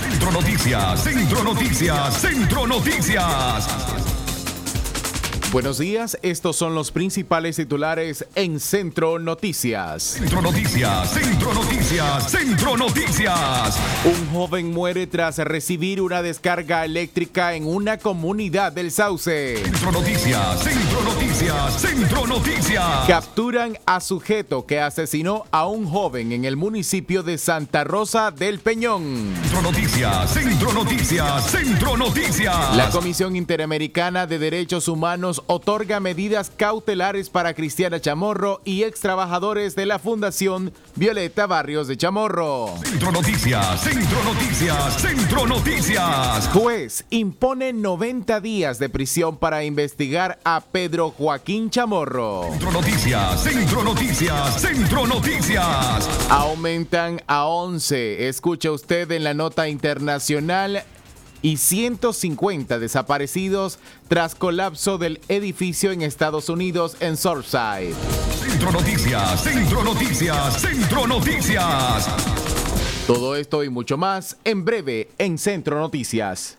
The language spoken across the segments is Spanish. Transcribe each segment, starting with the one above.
Centro Noticias, Centro Noticias, Centro Noticias. Buenos días, estos son los principales titulares en Centro Noticias. Centro Noticias, Centro Noticias, Centro Noticias. Un joven muere tras recibir una descarga eléctrica en una comunidad del Sauce. Centro Noticias, Centro Noticias, Centro Noticias. Capturan a sujeto que asesinó a un joven en el municipio de Santa Rosa del Peñón. Centro Noticias, Centro Noticias, Centro Noticias. La Comisión Interamericana de Derechos Humanos otorga medidas cautelares para Cristiana Chamorro y ex trabajadores de la Fundación Violeta Barrios de Chamorro. Centro Noticias, Centro Noticias, Centro Noticias. Juez impone 90 días de prisión para investigar a Pedro Joaquín Chamorro. Centro Noticias, Centro Noticias, Centro Noticias. Aumentan a 11. Escucha usted en la nota internacional y 150 desaparecidos tras colapso del edificio en Estados Unidos en Surfside. Centro Noticias, Centro Noticias, Centro Noticias. Todo esto y mucho más en breve en Centro Noticias.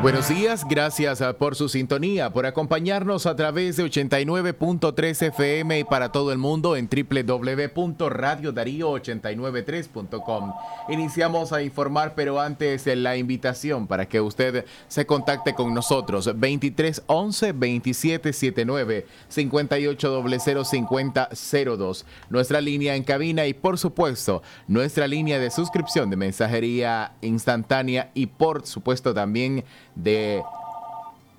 Buenos días, gracias ah, por su sintonía, por acompañarnos a través de 89.3 FM y para todo el mundo en www.radiodarío893.com. Iniciamos a informar, pero antes la invitación para que usted se contacte con nosotros 2311 2779 58005002, nuestra línea en cabina y por supuesto nuestra línea de suscripción de mensajería instantánea y por supuesto también de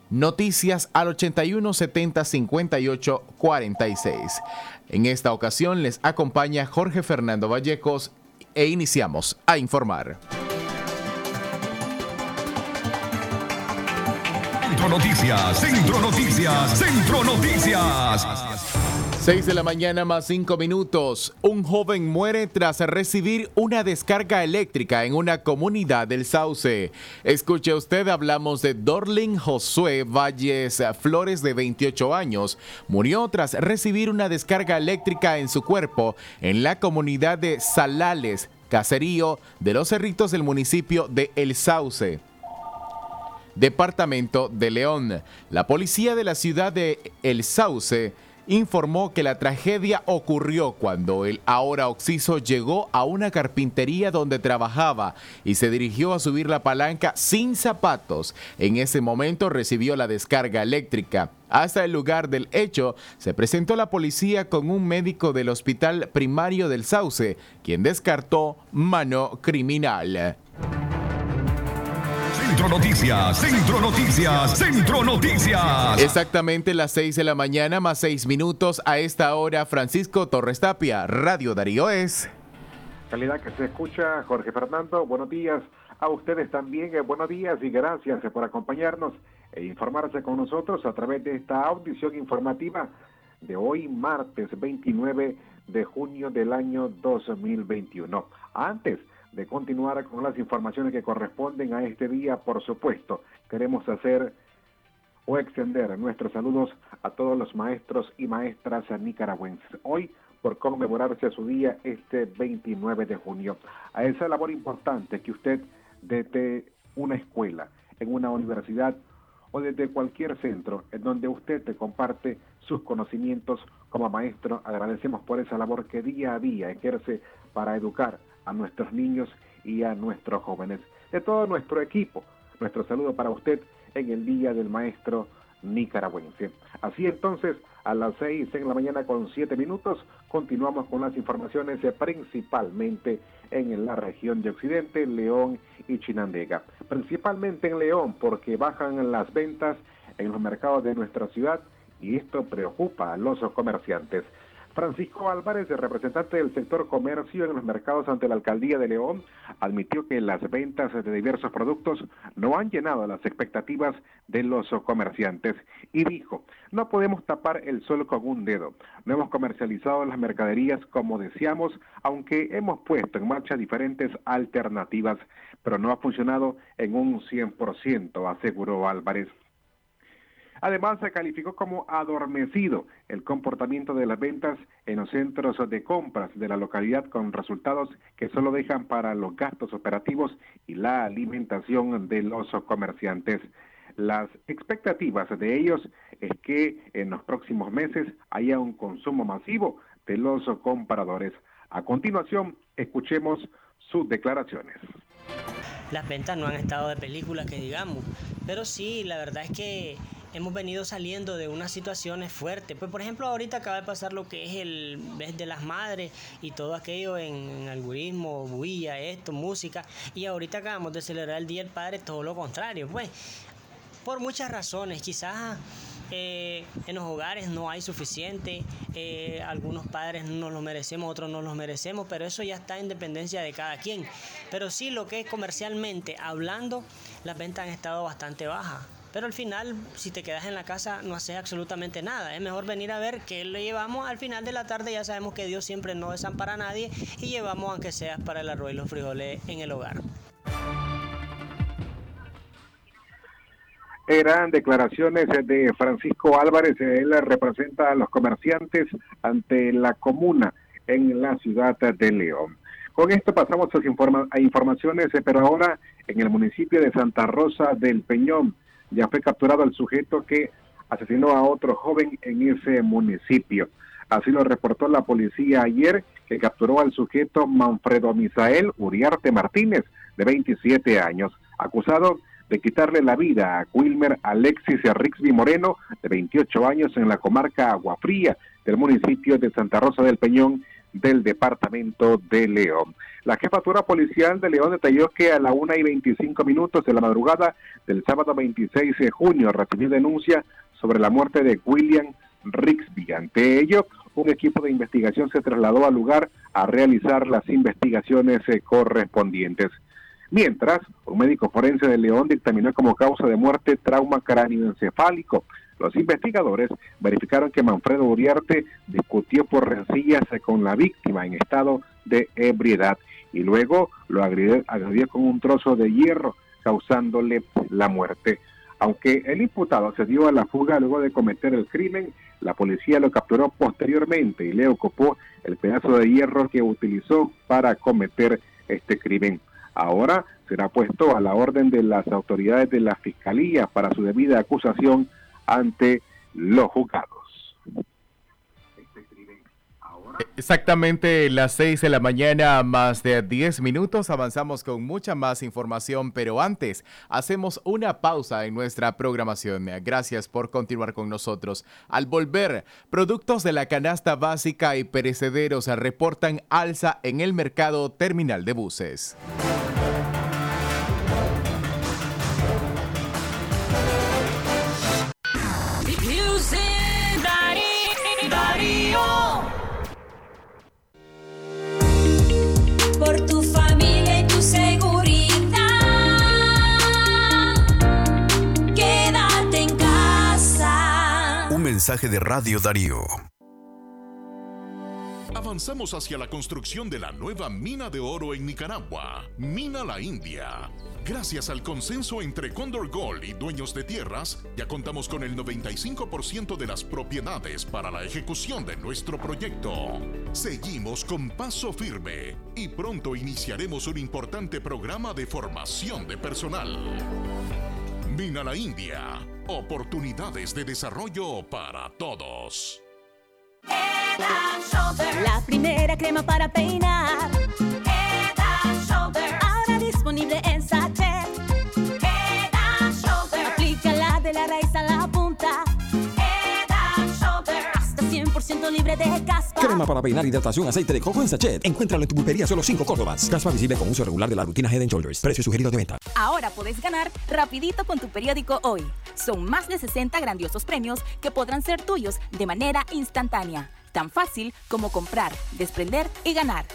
noticias al 81 70 58 46. En esta ocasión les acompaña Jorge Fernando Vallecos e iniciamos a informar. Centro Noticias, Centro Noticias, Centro Noticias. 6 de la mañana más 5 minutos. Un joven muere tras recibir una descarga eléctrica en una comunidad del Sauce. Escuche usted, hablamos de Dorling Josué Valles Flores de 28 años. Murió tras recibir una descarga eléctrica en su cuerpo en la comunidad de Salales, caserío de los cerritos del municipio de El Sauce. Departamento de León. La policía de la ciudad de El Sauce informó que la tragedia ocurrió cuando el ahora Oxiso llegó a una carpintería donde trabajaba y se dirigió a subir la palanca sin zapatos. En ese momento recibió la descarga eléctrica. Hasta el lugar del hecho se presentó la policía con un médico del hospital primario del Sauce, quien descartó mano criminal. Centro Noticias, Centro Noticias, Centro Noticias. Exactamente las 6 de la mañana más 6 minutos a esta hora, Francisco Torres Tapia, Radio Darío es. Calidad que se escucha, Jorge Fernando, buenos días. A ustedes también, eh, buenos días y gracias por acompañarnos e informarse con nosotros a través de esta audición informativa de hoy, martes 29 de junio del año 2021. Antes de continuar con las informaciones que corresponden a este día, por supuesto, queremos hacer o extender nuestros saludos a todos los maestros y maestras nicaragüenses. Hoy, por conmemorarse su día este 29 de junio, a esa labor importante que usted desde una escuela, en una universidad o desde cualquier centro en donde usted te comparte sus conocimientos como maestro, agradecemos por esa labor que día a día ejerce para educar a nuestros niños y a nuestros jóvenes. De todo nuestro equipo, nuestro saludo para usted en el Día del Maestro nicaragüense. Así entonces, a las seis en la mañana con siete minutos, continuamos con las informaciones eh, principalmente en la región de Occidente, León y Chinandega. Principalmente en León, porque bajan las ventas en los mercados de nuestra ciudad y esto preocupa a los comerciantes. Francisco Álvarez, representante del sector comercio en los mercados ante la alcaldía de León, admitió que las ventas de diversos productos no han llenado las expectativas de los comerciantes y dijo, no podemos tapar el sol con un dedo. No hemos comercializado las mercaderías como deseamos, aunque hemos puesto en marcha diferentes alternativas, pero no ha funcionado en un 100%, aseguró Álvarez. Además, se calificó como adormecido el comportamiento de las ventas en los centros de compras de la localidad con resultados que solo dejan para los gastos operativos y la alimentación de los comerciantes. Las expectativas de ellos es que en los próximos meses haya un consumo masivo de los compradores. A continuación, escuchemos sus declaraciones las ventas no han estado de película que digamos, pero sí, la verdad es que hemos venido saliendo de unas situaciones fuertes. Pues por ejemplo, ahorita acaba de pasar lo que es el mes de las madres y todo aquello en, algoritmo, bulla, esto, música. Y ahorita acabamos de celebrar el Día del Padre, todo lo contrario. Pues por muchas razones, quizás eh, en los hogares no hay suficiente, eh, algunos padres no los merecemos, otros no los merecemos, pero eso ya está en dependencia de cada quien. Pero sí, lo que es comercialmente hablando, las ventas han estado bastante bajas. Pero al final, si te quedas en la casa, no haces absolutamente nada. Es mejor venir a ver qué le llevamos. Al final de la tarde ya sabemos que Dios siempre no desampara a nadie y llevamos aunque sea para el arroz y los frijoles en el hogar. Eran declaraciones de Francisco Álvarez, él representa a los comerciantes ante la comuna en la ciudad de León. Con esto pasamos a, informaciones, pero ahora en el municipio de Santa Rosa del Peñón ya fue capturado el sujeto que asesinó a otro joven en ese municipio. Así lo reportó la policía ayer, que capturó al sujeto Manfredo Misael Uriarte Martínez, de 27 años, acusado de quitarle la vida a Wilmer Alexis Rixby Moreno, de 28 años, en la comarca Aguafría del municipio de Santa Rosa del Peñón, del departamento de León. La jefatura policial de León detalló que a la una y 25 minutos de la madrugada del sábado 26 de junio recibió denuncia sobre la muerte de William Rixby. Ante ello, un equipo de investigación se trasladó al lugar a realizar las investigaciones eh, correspondientes. Mientras, un médico forense de León dictaminó como causa de muerte trauma cráneoencefálico. Los investigadores verificaron que Manfredo Uriarte discutió por rencillas con la víctima en estado de ebriedad y luego lo agredió, con un trozo de hierro, causándole la muerte. Aunque el imputado se dio a la fuga luego de cometer el crimen, la policía lo capturó posteriormente y le ocupó el pedazo de hierro que utilizó para cometer este crimen. Ahora será puesto a la orden de las autoridades de la Fiscalía para su debida acusación ante los juzgados. Exactamente las 6 de la mañana, más de 10 minutos. Avanzamos con mucha más información, pero antes hacemos una pausa en nuestra programación. Gracias por continuar con nosotros. Al volver, productos de la canasta básica y perecederos reportan alza en el mercado terminal de buses. Mensaje de Radio Darío. Avanzamos hacia la construcción de la nueva mina de oro en Nicaragua, Mina La India. Gracias al consenso entre Condor Gold y dueños de tierras, ya contamos con el 95% de las propiedades para la ejecución de nuestro proyecto. Seguimos con paso firme y pronto iniciaremos un importante programa de formación de personal. Mina La India Oportunidades de desarrollo para todos. La primera crema para peinar. Head and Shoulder. Ahora disponible en sachet. De caspa. Crema para peinar, hidratación, aceite de coco en sachet. Encuéntralo en tu pulpería solo 5 Córdobas. Caspa visible con uso regular de la rutina Head Shoulders. Precio sugerido de venta. Ahora puedes ganar rapidito con tu periódico hoy. Son más de 60 grandiosos premios que podrán ser tuyos de manera instantánea. Tan fácil como comprar, desprender y ganar.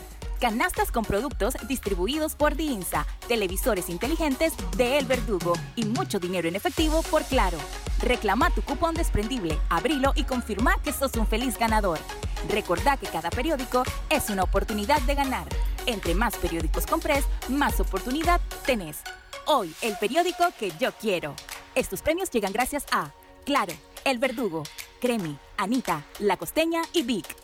Canastas con productos distribuidos por Diinsa, televisores inteligentes de El Verdugo y mucho dinero en efectivo por Claro. Reclama tu cupón desprendible, abrilo y confirma que sos un feliz ganador. Recordá que cada periódico es una oportunidad de ganar. Entre más periódicos compres, más oportunidad tenés. Hoy, el periódico que yo quiero. Estos premios llegan gracias a Claro, El Verdugo, Cremi, Anita, La Costeña y Vic.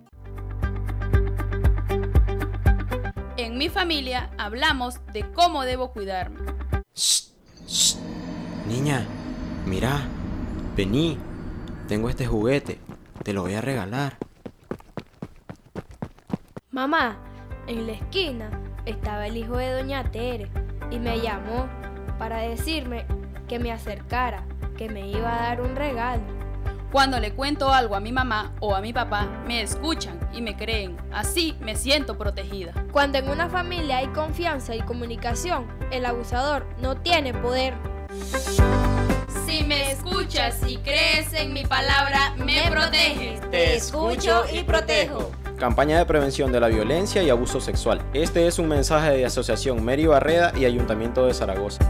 Mi familia hablamos de cómo debo cuidarme. Niña, mira, vení, tengo este juguete, te lo voy a regalar. Mamá, en la esquina estaba el hijo de Doña Tere y me llamó para decirme que me acercara, que me iba a dar un regalo. Cuando le cuento algo a mi mamá o a mi papá, me escuchan y me creen. Así me siento protegida. Cuando en una familia hay confianza y comunicación, el abusador no tiene poder. Si me escuchas y crees en mi palabra, me proteges. Te escucho y protejo. Campaña de prevención de la violencia y abuso sexual. Este es un mensaje de Asociación Mary Barreda y Ayuntamiento de Zaragoza.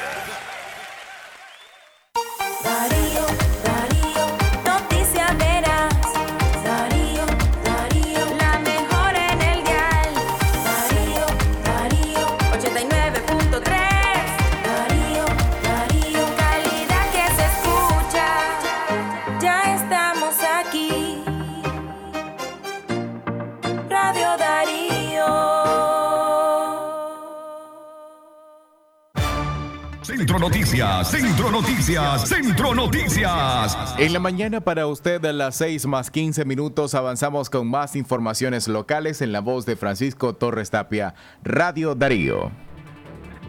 Centro Noticias, Centro Noticias, Centro Noticias. En la mañana para usted a las 6 más 15 minutos avanzamos con más informaciones locales en la voz de Francisco Torres Tapia, Radio Darío.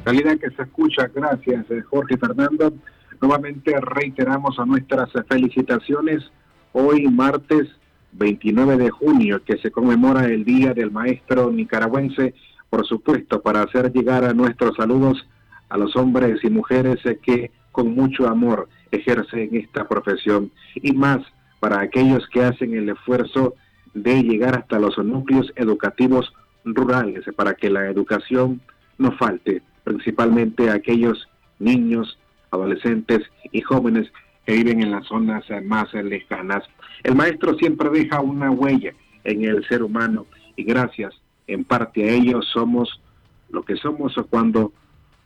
Calidad que se escucha, gracias eh, Jorge Fernando. Nuevamente reiteramos a nuestras felicitaciones hoy martes 29 de junio que se conmemora el Día del Maestro Nicaragüense, por supuesto, para hacer llegar a nuestros saludos a los hombres y mujeres que con mucho amor ejercen esta profesión y más para aquellos que hacen el esfuerzo de llegar hasta los núcleos educativos rurales para que la educación no falte, principalmente a aquellos niños, adolescentes y jóvenes que viven en las zonas más lejanas. El maestro siempre deja una huella en el ser humano y gracias en parte a ello somos lo que somos cuando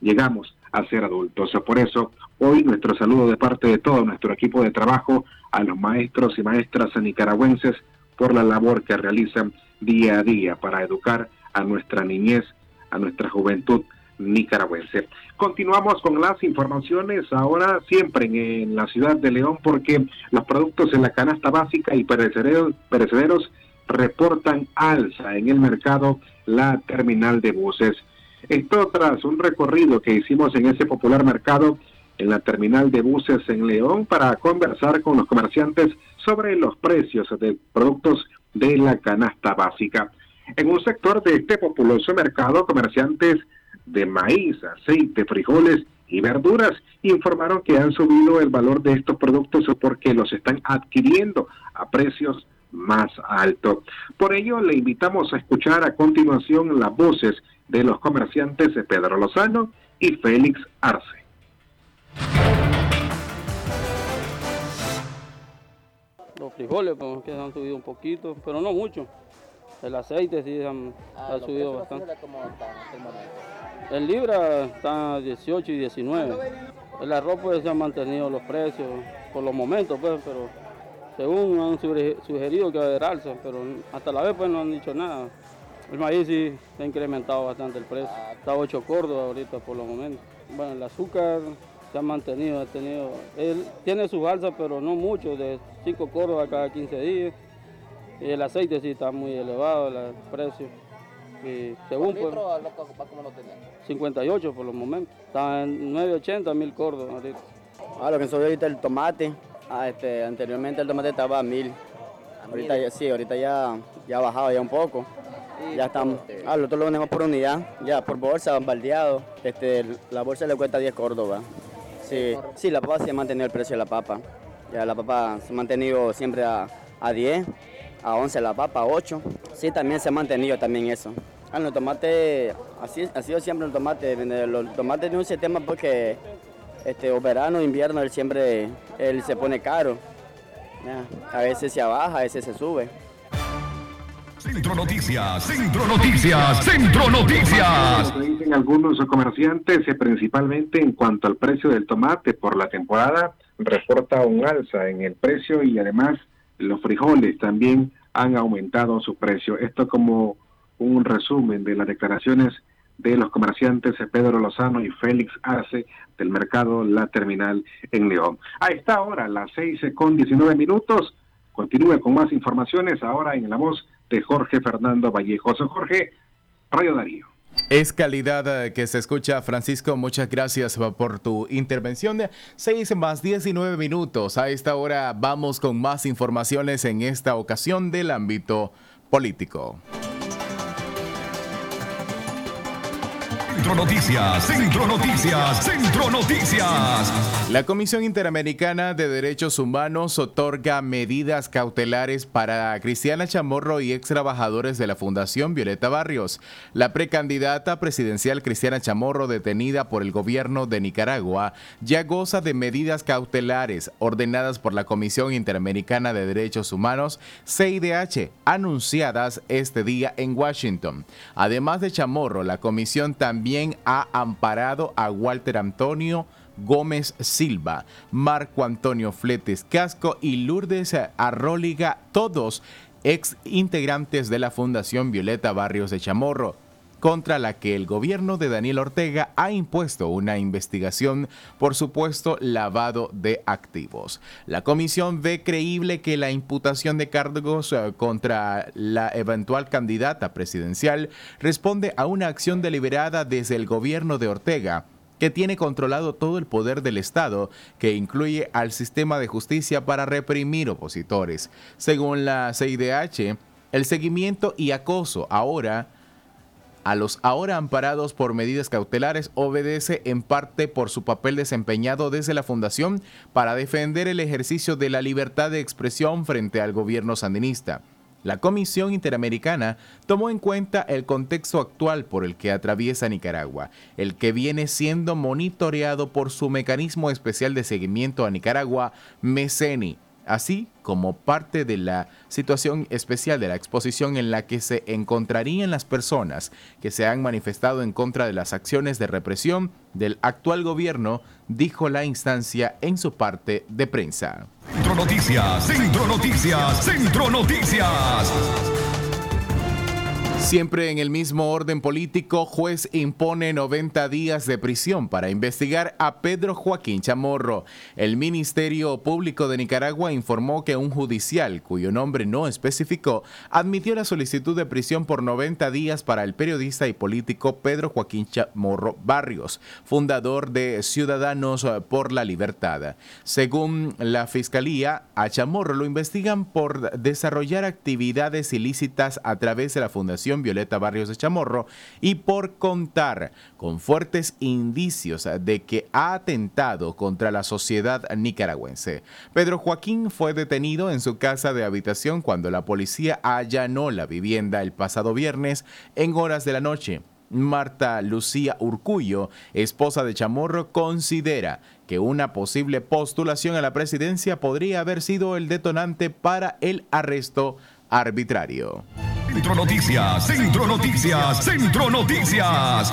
llegamos a ser adultos. Por eso, hoy nuestro saludo de parte de todo nuestro equipo de trabajo a los maestros y maestras nicaragüenses por la labor que realizan día a día para educar a nuestra niñez, a nuestra juventud nicaragüense. Continuamos con las informaciones ahora siempre en, la ciudad de León porque los productos en la canasta básica y perecederos, perecederos reportan alza en el mercado la terminal de buses. Esto tras un recorrido que hicimos en ese popular mercado en la terminal de buses en León para conversar con los comerciantes sobre los precios de productos de la canasta básica. En un sector de este populoso mercado, comerciantes de maíz, aceite, frijoles y verduras informaron que han subido el valor de estos productos porque los están adquiriendo a precios más altos. Por ello, le invitamos a escuchar a continuación las voces de los comerciantes Pedro Lozano y Félix Arce. Los frijoles pues, que han subido un poquito, pero no mucho. El aceite sí han, ah, ha subido bastante. El libra está a 18 y 19. El arroz pues se han mantenido los precios por los momentos, pues, pero según han sugerido que va a haber alza, pero hasta la vez pues no han dicho nada. El maíz sí se ha incrementado bastante el precio. Está 8 córdoba ahorita por los momentos. Bueno, el azúcar se ha mantenido, ha tenido, él tiene su alza, pero no mucho, de 5 córdoba cada 15 días. Y el aceite sí está muy elevado, el precio. Y según pues, ¿cómo lo 58 por los momentos. Está en 980 mil córdoba ahorita. Ah, lo que subió ahorita el tomate. Ah, este, anteriormente el tomate estaba a mil. Ahorita ya, sí, ahorita ya, ya ha bajado ya un poco. Ya estamos. Ah, nosotros lo vendemos por unidad, ya por bolsa, baldeado. Este, la bolsa le cuesta 10 córdoba. Sí, sí, la papa sí ha mantenido el precio de la papa. Ya la papa se ha mantenido siempre a, a 10 a 11 la papa, 8. Sí, también se ha mantenido también eso. Ah, los tomates, así ha sido siempre el tomate. Los tomates de un sistema porque este, o verano, invierno, él siempre él se pone caro. A veces se baja, a veces se sube. Centro Noticias, Centro Noticias, Centro Noticias. Lo dicen algunos comerciantes, eh, principalmente en cuanto al precio del tomate por la temporada, reporta un alza en el precio y además los frijoles también han aumentado su precio. Esto como un resumen de las declaraciones de los comerciantes Pedro Lozano y Félix Arce del mercado La Terminal en León. A esta hora, las seis con 19 minutos, continúe con más informaciones ahora en la voz de Jorge Fernando Vallejo. Jorge, Radio Darío. Es calidad eh, que se escucha, Francisco. Muchas gracias por tu intervención. Seis más 19 minutos. A esta hora vamos con más informaciones en esta ocasión del ámbito político. Centro Noticias, Centro Noticias, Centro Noticias. La Comisión Interamericana de Derechos Humanos otorga medidas cautelares para Cristiana Chamorro y ex trabajadores de la Fundación Violeta Barrios. La precandidata presidencial Cristiana Chamorro, detenida por el gobierno de Nicaragua, ya goza de medidas cautelares ordenadas por la Comisión Interamericana de Derechos Humanos, CIDH, anunciadas este día en Washington. Además de Chamorro, la comisión también ha amparado a Walter Antonio Gómez Silva, Marco Antonio Fletes Casco y Lourdes Arróliga, todos ex integrantes de la Fundación Violeta Barrios de Chamorro contra la que el gobierno de Daniel Ortega ha impuesto una investigación por supuesto lavado de activos. La comisión ve creíble que la imputación de cargos eh, contra la eventual candidata presidencial responde a una acción deliberada desde el gobierno de Ortega que tiene controlado todo el poder del Estado, que incluye al sistema de justicia para reprimir opositores. Según la CIDH, el seguimiento y acoso ahora a los ahora amparados por medidas cautelares obedece en parte por su papel desempeñado desde la Fundación para defender el ejercicio de la libertad de expresión frente al gobierno sandinista. La Comisión Interamericana tomó en cuenta el contexto actual por el que atraviesa Nicaragua, el que viene siendo monitoreado por su mecanismo especial de seguimiento a Nicaragua, MECENI, así como parte de la situación especial de la exposición en la que se encontrarían las personas que se han manifestado en contra de las acciones de represión del actual gobierno, dijo la instancia en su parte de prensa. Centro Noticias, Centro Noticias, Centro Noticias. Siempre en el mismo orden político, juez impone 90 días de prisión para investigar a Pedro Joaquín Chamorro. El Ministerio Público de Nicaragua informó que un judicial, cuyo nombre no especificó, admitió la solicitud de prisión por 90 días para el periodista y político Pedro Joaquín Chamorro Barrios, fundador de Ciudadanos por la Libertad. Según la Fiscalía, a Chamorro lo investigan por desarrollar actividades ilícitas a través de la Fundación Violeta Barrios de Chamorro y por contar con fuertes indicios de que ha atentado contra la sociedad nicaragüense. Pedro Joaquín fue detenido en su casa de habitación cuando la policía allanó la vivienda el pasado viernes en horas de la noche. Marta Lucía Urcullo, esposa de Chamorro, considera que una posible postulación a la presidencia podría haber sido el detonante para el arresto arbitrario. Centro Noticias, Centro Noticias, Centro Noticias.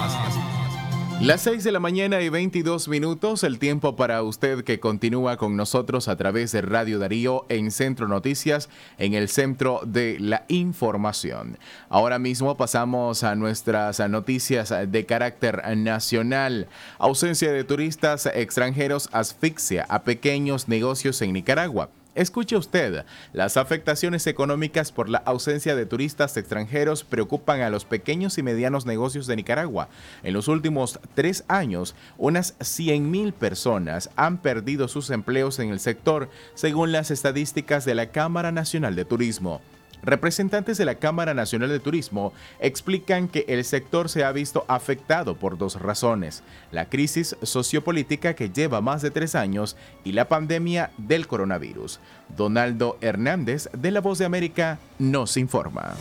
Las 6 de la mañana y 22 minutos, el tiempo para usted que continúa con nosotros a través de Radio Darío en Centro Noticias, en el centro de la información. Ahora mismo pasamos a nuestras noticias de carácter nacional. Ausencia de turistas extranjeros asfixia a pequeños negocios en Nicaragua. Escuche usted, las afectaciones económicas por la ausencia de turistas extranjeros preocupan a los pequeños y medianos negocios de Nicaragua. En los últimos tres años, unas 100.000 personas han perdido sus empleos en el sector, según las estadísticas de la Cámara Nacional de Turismo. Representantes de la Cámara Nacional de Turismo explican que el sector se ha visto afectado por dos razones, la crisis sociopolítica que lleva más de tres años y la pandemia del coronavirus. Donaldo Hernández de La Voz de América nos informa.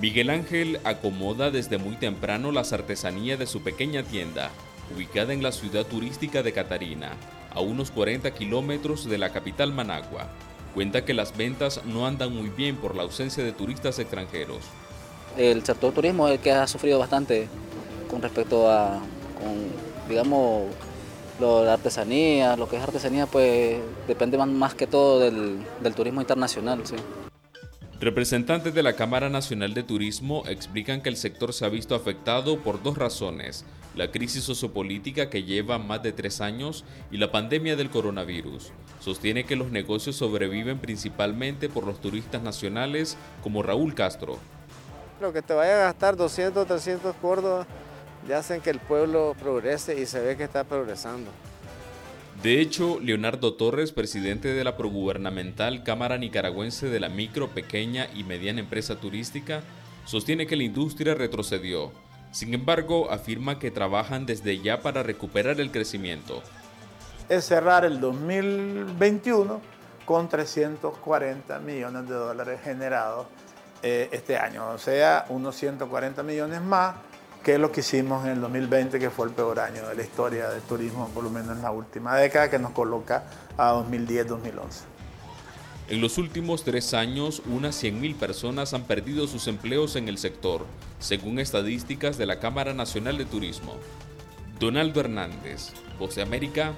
Miguel Ángel acomoda desde muy temprano las artesanías de su pequeña tienda, ubicada en la ciudad turística de Catarina, a unos 40 kilómetros de la capital Managua. Cuenta que las ventas no andan muy bien por la ausencia de turistas extranjeros. El sector turismo es el que ha sufrido bastante con respecto a, digamos, lo de artesanía, lo que es artesanía, pues depende más, que todo del, del turismo internacional. ¿sí? Representantes de la Cámara Nacional de Turismo explican que el sector se ha visto afectado por dos razones la crisis sociopolítica que lleva más de tres años y la pandemia del coronavirus. Sostiene que los negocios sobreviven principalmente por los turistas nacionales como Raúl Castro. Lo que te vaya a gastar 200, 300 córdobas ya hacen que el pueblo progrese y se ve que está progresando. De hecho, Leonardo Torres, presidente de la progubernamental Cámara Nicaragüense de la Micro, Pequeña y Mediana Empresa Turística, sostiene que la industria retrocedió sin embargo, afirma que trabajan desde ya para recuperar el crecimiento. Es cerrar el 2021 con 340 millones de dólares generados eh, este año, o sea, unos 140 millones más que lo que hicimos en el 2020, que fue el peor año de la historia del turismo, por lo menos en la última década, que nos coloca a 2010-2011. En los últimos tres años, unas 100.000 personas han perdido sus empleos en el sector, según estadísticas de la Cámara Nacional de Turismo. Donaldo Hernández, Voz de América,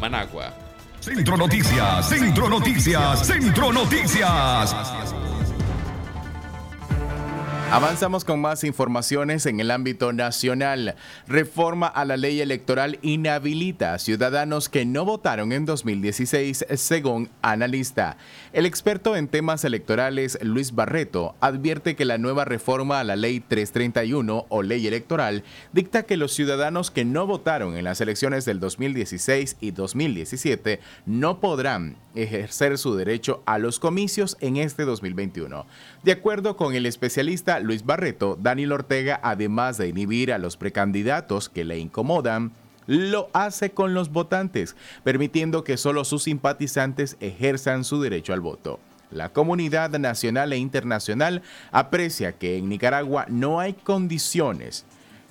Managua. Centro Noticias, Centro Noticias, Centro Noticias. Avanzamos con más informaciones en el ámbito nacional. Reforma a la ley electoral inhabilita a ciudadanos que no votaron en 2016, según analista. El experto en temas electorales, Luis Barreto, advierte que la nueva reforma a la ley 331 o ley electoral dicta que los ciudadanos que no votaron en las elecciones del 2016 y 2017 no podrán ejercer su derecho a los comicios en este 2021. De acuerdo con el especialista Luis Barreto, Daniel Ortega, además de inhibir a los precandidatos que le incomodan, lo hace con los votantes, permitiendo que solo sus simpatizantes ejerzan su derecho al voto. La comunidad nacional e internacional aprecia que en Nicaragua no hay condiciones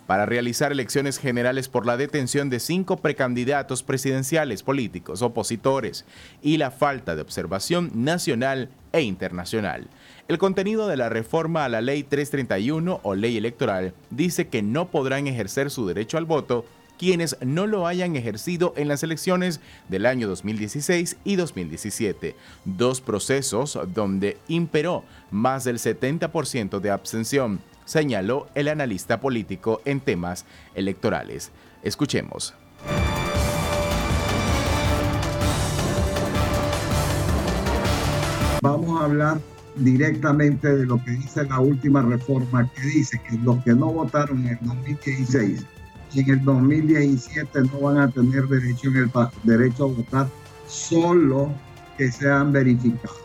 para realizar elecciones generales por la detención de cinco precandidatos presidenciales políticos opositores y la falta de observación nacional e internacional. El contenido de la reforma a la Ley 331 o Ley Electoral dice que no podrán ejercer su derecho al voto quienes no lo hayan ejercido en las elecciones del año 2016 y 2017, dos procesos donde imperó más del 70% de abstención, señaló el analista político en temas electorales. Escuchemos. Vamos a hablar directamente de lo que dice la última reforma, que dice que los que no votaron en el 2016 y en el 2017 no van a tener derecho, en el, derecho a votar solo que sean verificados,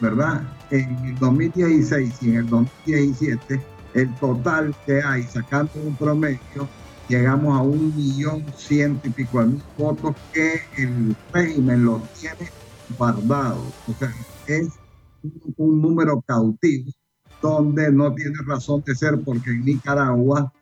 ¿verdad? En el 2016 y en el 2017, el total que hay, sacando un promedio, llegamos a un millón ciento y pico de mil votos que el régimen los tiene guardados. O sea, es un número cautivo donde no tiene razón de ser porque en Nicaragua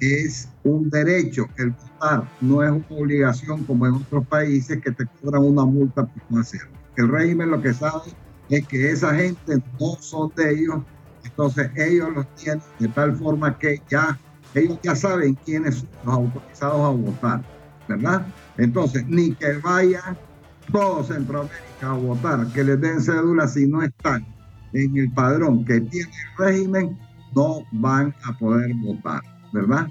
es un derecho el votar, no es una obligación como en otros países que te cobran una multa por no hacerlo. El régimen lo que sabe es que esa gente no son de ellos, entonces ellos los tienen de tal forma que ya ellos ya saben quiénes son los autorizados a votar, ¿verdad? Entonces, ni que vayan todo Centroamérica a votar, que les den cédula si no están en el padrón que tiene el régimen, no van a poder votar, ¿verdad?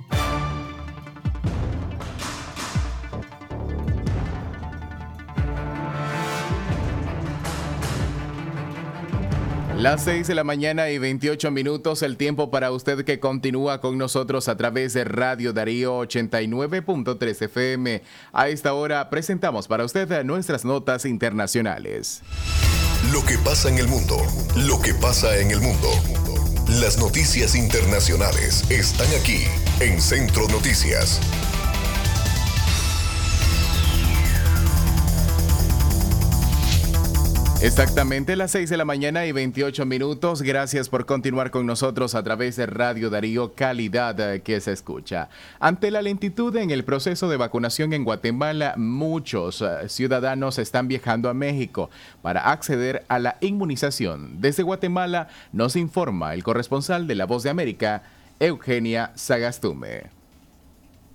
Las 6 de la mañana y 28 minutos, el tiempo para usted que continúa con nosotros a través de Radio Darío 89.3 FM. A esta hora presentamos para usted nuestras notas internacionales. Lo que pasa en el mundo, lo que pasa en el mundo. Las noticias internacionales están aquí en Centro Noticias. Exactamente las 6 de la mañana y 28 minutos. Gracias por continuar con nosotros a través de Radio Darío Calidad eh, que se escucha. Ante la lentitud en el proceso de vacunación en Guatemala, muchos eh, ciudadanos están viajando a México para acceder a la inmunización. Desde Guatemala nos informa el corresponsal de La Voz de América, Eugenia Sagastume.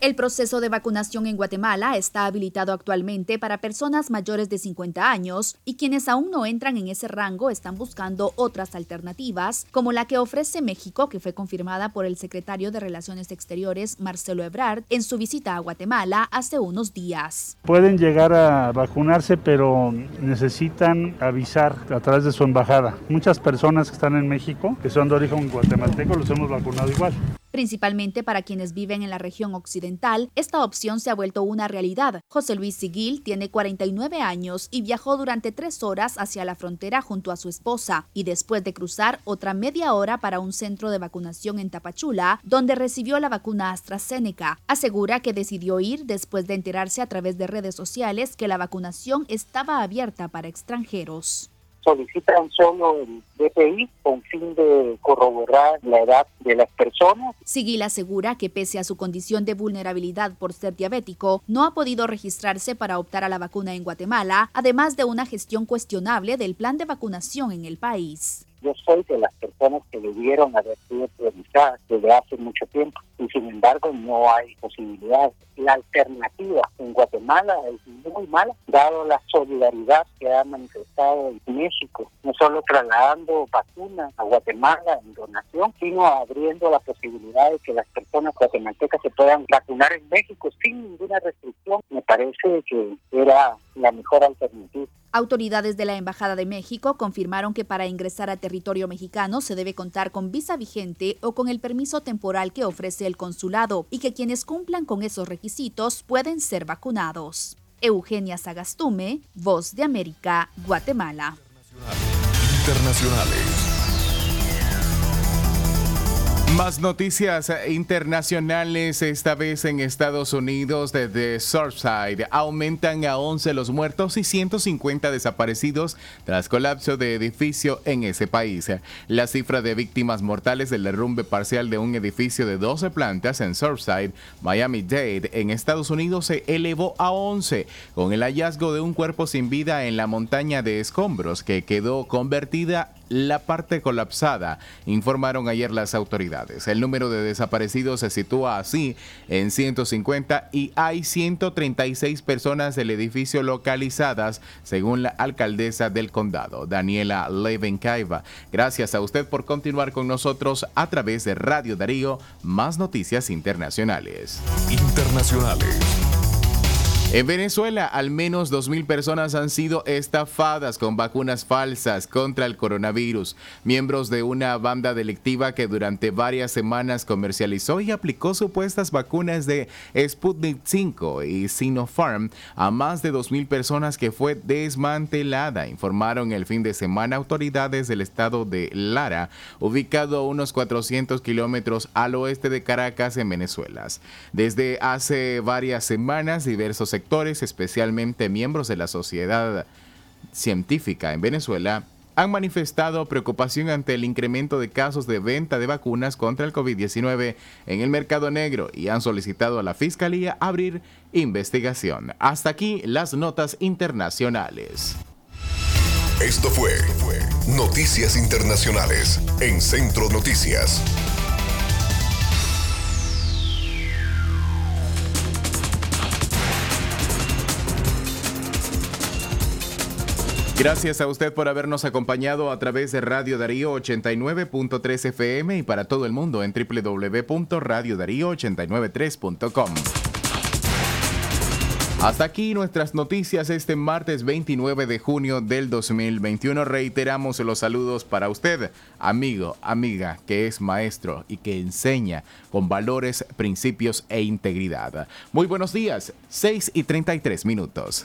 El proceso de vacunación en Guatemala está habilitado actualmente para personas mayores de 50 años y quienes aún no entran en ese rango están buscando otras alternativas, como la que ofrece México, que fue confirmada por el secretario de Relaciones Exteriores, Marcelo Ebrard, en su visita a Guatemala hace unos días. Pueden llegar a vacunarse, pero necesitan avisar a través de su embajada. Muchas personas que están en México, que son de origen guatemalteco, los hemos vacunado igual. Principalmente para quienes viven en la región occidental, esta opción se ha vuelto una realidad. José Luis Siguil tiene 49 años y viajó durante tres horas hacia la frontera junto a su esposa y después de cruzar otra media hora para un centro de vacunación en Tapachula, donde recibió la vacuna AstraZeneca. Asegura que decidió ir después de enterarse a través de redes sociales que la vacunación estaba abierta para extranjeros solicitan solo el DPI con fin de corroborar la edad de las personas. Sigil asegura que pese a su condición de vulnerabilidad por ser diabético, no ha podido registrarse para optar a la vacuna en Guatemala, además de una gestión cuestionable del plan de vacunación en el país. Yo soy de las personas que debieron haber sido priorizadas desde hace mucho tiempo y sin embargo no hay posibilidad. La alternativa en Guatemala es muy mala, dado la solidaridad que ha manifestado México, no solo trasladando vacunas a Guatemala en donación, sino abriendo la posibilidad de que las personas guatemaltecas se puedan vacunar en México sin ninguna restricción. Me parece que era la mejor alternativa. Autoridades de la Embajada de México confirmaron que para ingresar a territorio mexicano se debe contar con visa vigente o con el permiso temporal que ofrece el consulado y que quienes cumplan con esos requisitos pueden ser vacunados. Eugenia Sagastume, Voz de América, Guatemala. Más noticias internacionales, esta vez en Estados Unidos, desde Surfside. Aumentan a 11 los muertos y 150 desaparecidos tras colapso de edificio en ese país. La cifra de víctimas mortales del derrumbe parcial de un edificio de 12 plantas en Surfside, Miami-Dade, en Estados Unidos, se elevó a 11, con el hallazgo de un cuerpo sin vida en la montaña de escombros que quedó convertida la parte colapsada, informaron ayer las autoridades. El número de desaparecidos se sitúa así en 150 y hay 136 personas del edificio localizadas, según la alcaldesa del condado, Daniela Levenkaiva. Gracias a usted por continuar con nosotros a través de Radio Darío, más noticias internacionales. Internacionales. En Venezuela, al menos 2.000 personas han sido estafadas con vacunas falsas contra el coronavirus. Miembros de una banda delictiva que durante varias semanas comercializó y aplicó supuestas vacunas de Sputnik 5 y Sinopharm a más de 2.000 personas que fue desmantelada, informaron el fin de semana autoridades del estado de Lara, ubicado a unos 400 kilómetros al oeste de Caracas, en Venezuela. Desde hace varias semanas, diversos sectores especialmente miembros de la sociedad científica en Venezuela, han manifestado preocupación ante el incremento de casos de venta de vacunas contra el COVID-19 en el mercado negro y han solicitado a la Fiscalía abrir investigación. Hasta aquí las notas internacionales. Esto fue Noticias Internacionales en Centro Noticias. Gracias a usted por habernos acompañado a través de Radio Darío 89.3 FM y para todo el mundo en www.radiodarío893.com. Hasta aquí nuestras noticias este martes 29 de junio del 2021. Reiteramos los saludos para usted, amigo, amiga, que es maestro y que enseña con valores, principios e integridad. Muy buenos días, 6 y 33 minutos.